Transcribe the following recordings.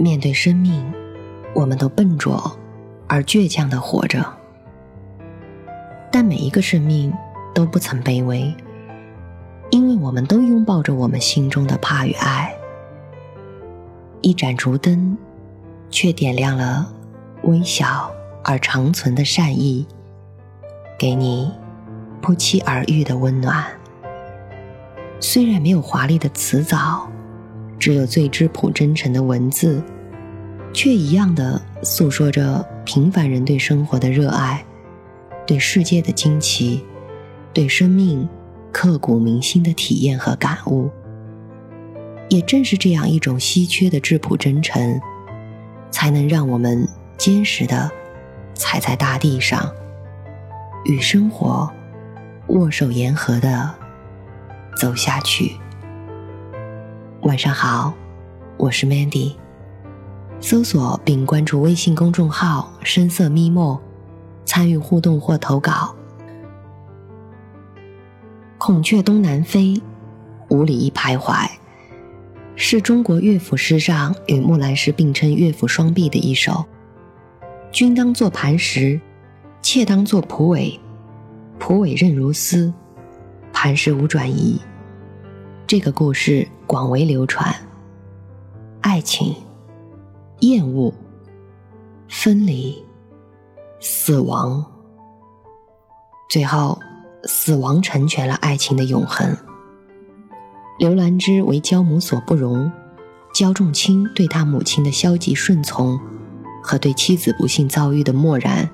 面对生命，我们都笨拙而倔强的活着，但每一个生命都不曾卑微，因为我们都拥抱着我们心中的怕与爱。一盏烛灯，却点亮了微小而长存的善意，给你不期而遇的温暖。虽然没有华丽的辞藻。只有最质朴真诚的文字，却一样的诉说着平凡人对生活的热爱，对世界的惊奇，对生命刻骨铭心的体验和感悟。也正是这样一种稀缺的质朴真诚，才能让我们坚实的踩在大地上，与生活握手言和的走下去。晚上好，我是 Mandy。搜索并关注微信公众号“深色咪墨”，参与互动或投稿。孔雀东南飞，五里一徘徊，是中国乐府诗上与木兰诗并称乐府双璧的一首。君当作磐石，妾当作蒲苇，蒲苇韧如丝，磐石无转移。这个故事广为流传，爱情、厌恶、分离、死亡，最后死亡成全了爱情的永恒。刘兰芝为焦母所不容，焦仲卿对他母亲的消极顺从和对妻子不幸遭遇的漠然，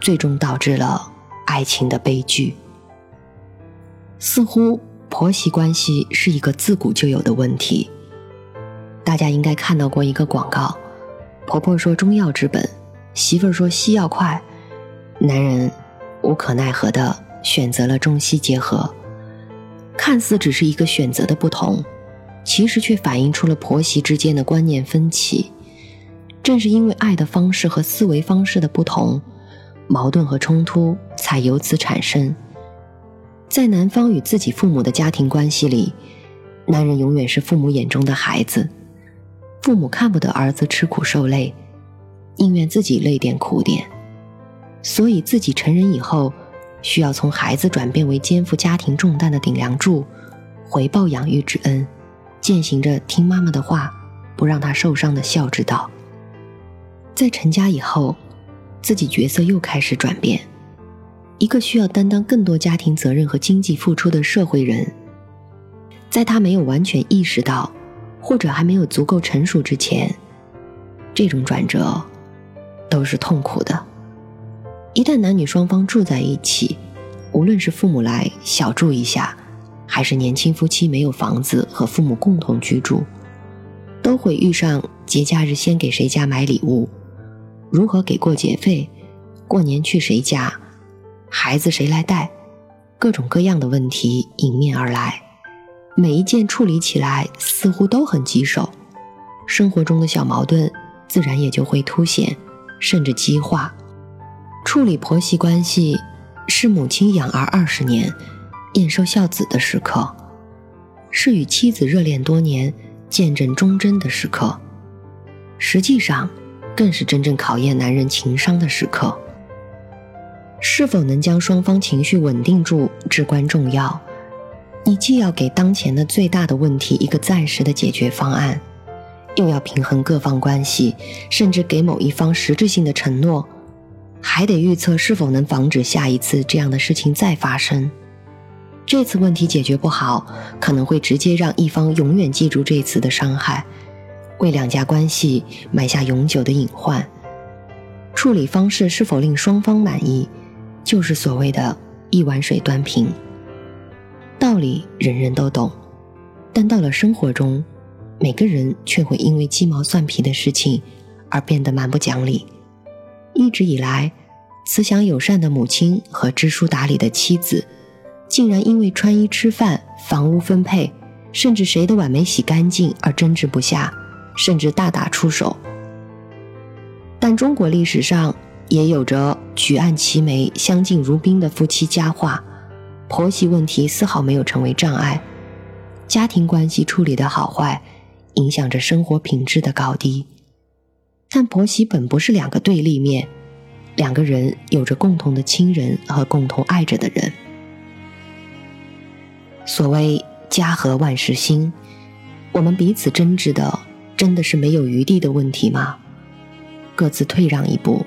最终导致了爱情的悲剧。似乎。婆媳关系是一个自古就有的问题。大家应该看到过一个广告，婆婆说中药治本，媳妇儿说西药快，男人无可奈何的选择了中西结合。看似只是一个选择的不同，其实却反映出了婆媳之间的观念分歧。正是因为爱的方式和思维方式的不同，矛盾和冲突才由此产生。在男方与自己父母的家庭关系里，男人永远是父母眼中的孩子，父母看不得儿子吃苦受累，宁愿自己累点苦点，所以自己成人以后，需要从孩子转变为肩负家庭重担的顶梁柱，回报养育之恩，践行着听妈妈的话，不让她受伤的孝之道。在成家以后，自己角色又开始转变。一个需要担当更多家庭责任和经济付出的社会人，在他没有完全意识到，或者还没有足够成熟之前，这种转折都是痛苦的。一旦男女双方住在一起，无论是父母来小住一下，还是年轻夫妻没有房子和父母共同居住，都会遇上节假日先给谁家买礼物，如何给过节费，过年去谁家。孩子谁来带？各种各样的问题迎面而来，每一件处理起来似乎都很棘手，生活中的小矛盾自然也就会凸显，甚至激化。处理婆媳关系是母亲养儿二十年、验收孝子的时刻，是与妻子热恋多年、见证忠贞的时刻，实际上更是真正考验男人情商的时刻。是否能将双方情绪稳定住至关重要。你既要给当前的最大的问题一个暂时的解决方案，又要平衡各方关系，甚至给某一方实质性的承诺，还得预测是否能防止下一次这样的事情再发生。这次问题解决不好，可能会直接让一方永远记住这次的伤害，为两家关系埋下永久的隐患。处理方式是否令双方满意？就是所谓的“一碗水端平”，道理人人都懂，但到了生活中，每个人却会因为鸡毛蒜皮的事情而变得蛮不讲理。一直以来，慈祥友善的母亲和知书达理的妻子，竟然因为穿衣吃饭、房屋分配，甚至谁的碗没洗干净而争执不下，甚至大打出手。但中国历史上，也有着举案齐眉、相敬如宾的夫妻佳话，婆媳问题丝毫没有成为障碍，家庭关系处理的好坏，影响着生活品质的高低。但婆媳本不是两个对立面，两个人有着共同的亲人和共同爱着的人。所谓家和万事兴，我们彼此争执的真的是没有余地的问题吗？各自退让一步，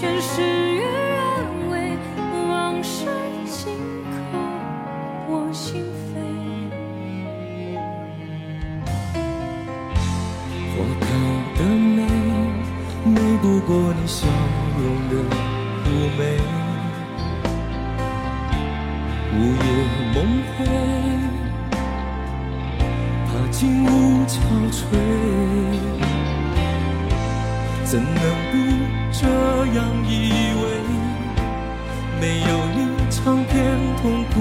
全事与愿违往事轻扣我心扉。花开的美美不过你笑容的妩媚。午夜梦回怕景物憔悴怎能不这样以为？没有你尝遍痛苦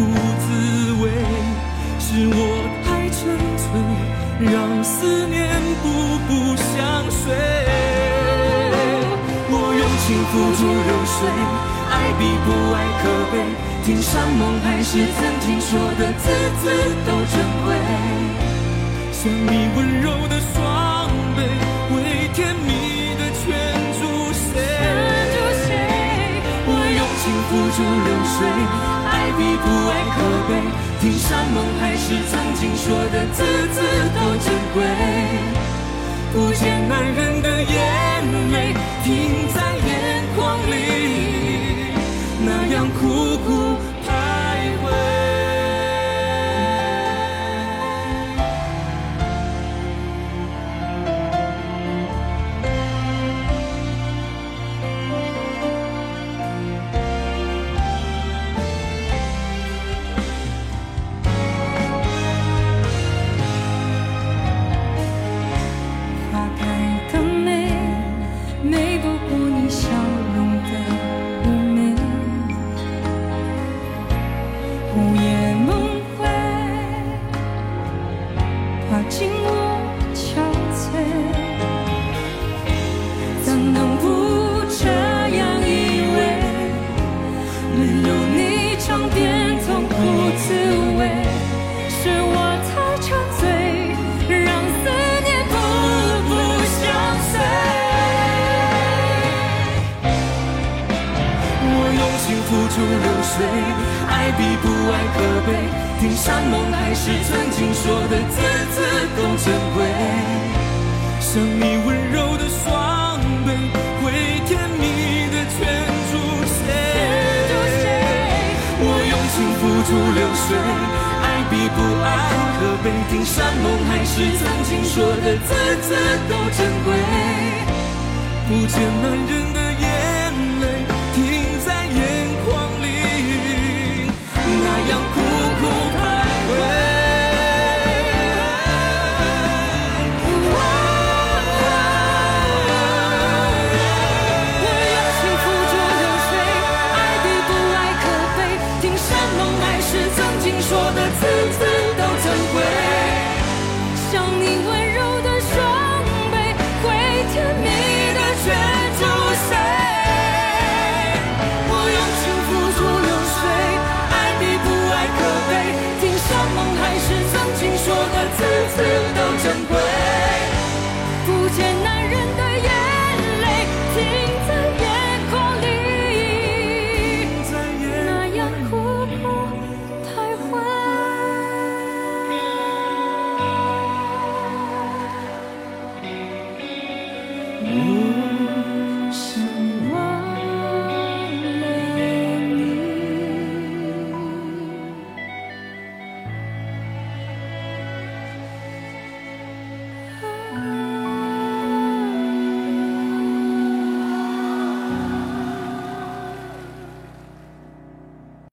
滋味，是我太沉醉，让思念步步相随。我用情付诸流水，爱比不爱可悲。听山盟海誓，曾经说的字字都珍贵。像你温柔的水，爱比不爱可悲。听山盟海誓，曾经说的字字都珍贵。不见男人的眼泪停在眼抓紧我憔悴，怎能不这样依偎？没有你尝遍痛苦滋味，是我太沉醉，让思念步步相随。我用心付出流水。比不爱可悲，听山盟海誓，曾经说的字字都珍贵。像你温柔的双臂，会甜蜜的圈住谁？我用情付诸流水，爱比不爱可悲，听山盟海誓，曾经说的字字都珍贵。不见男人。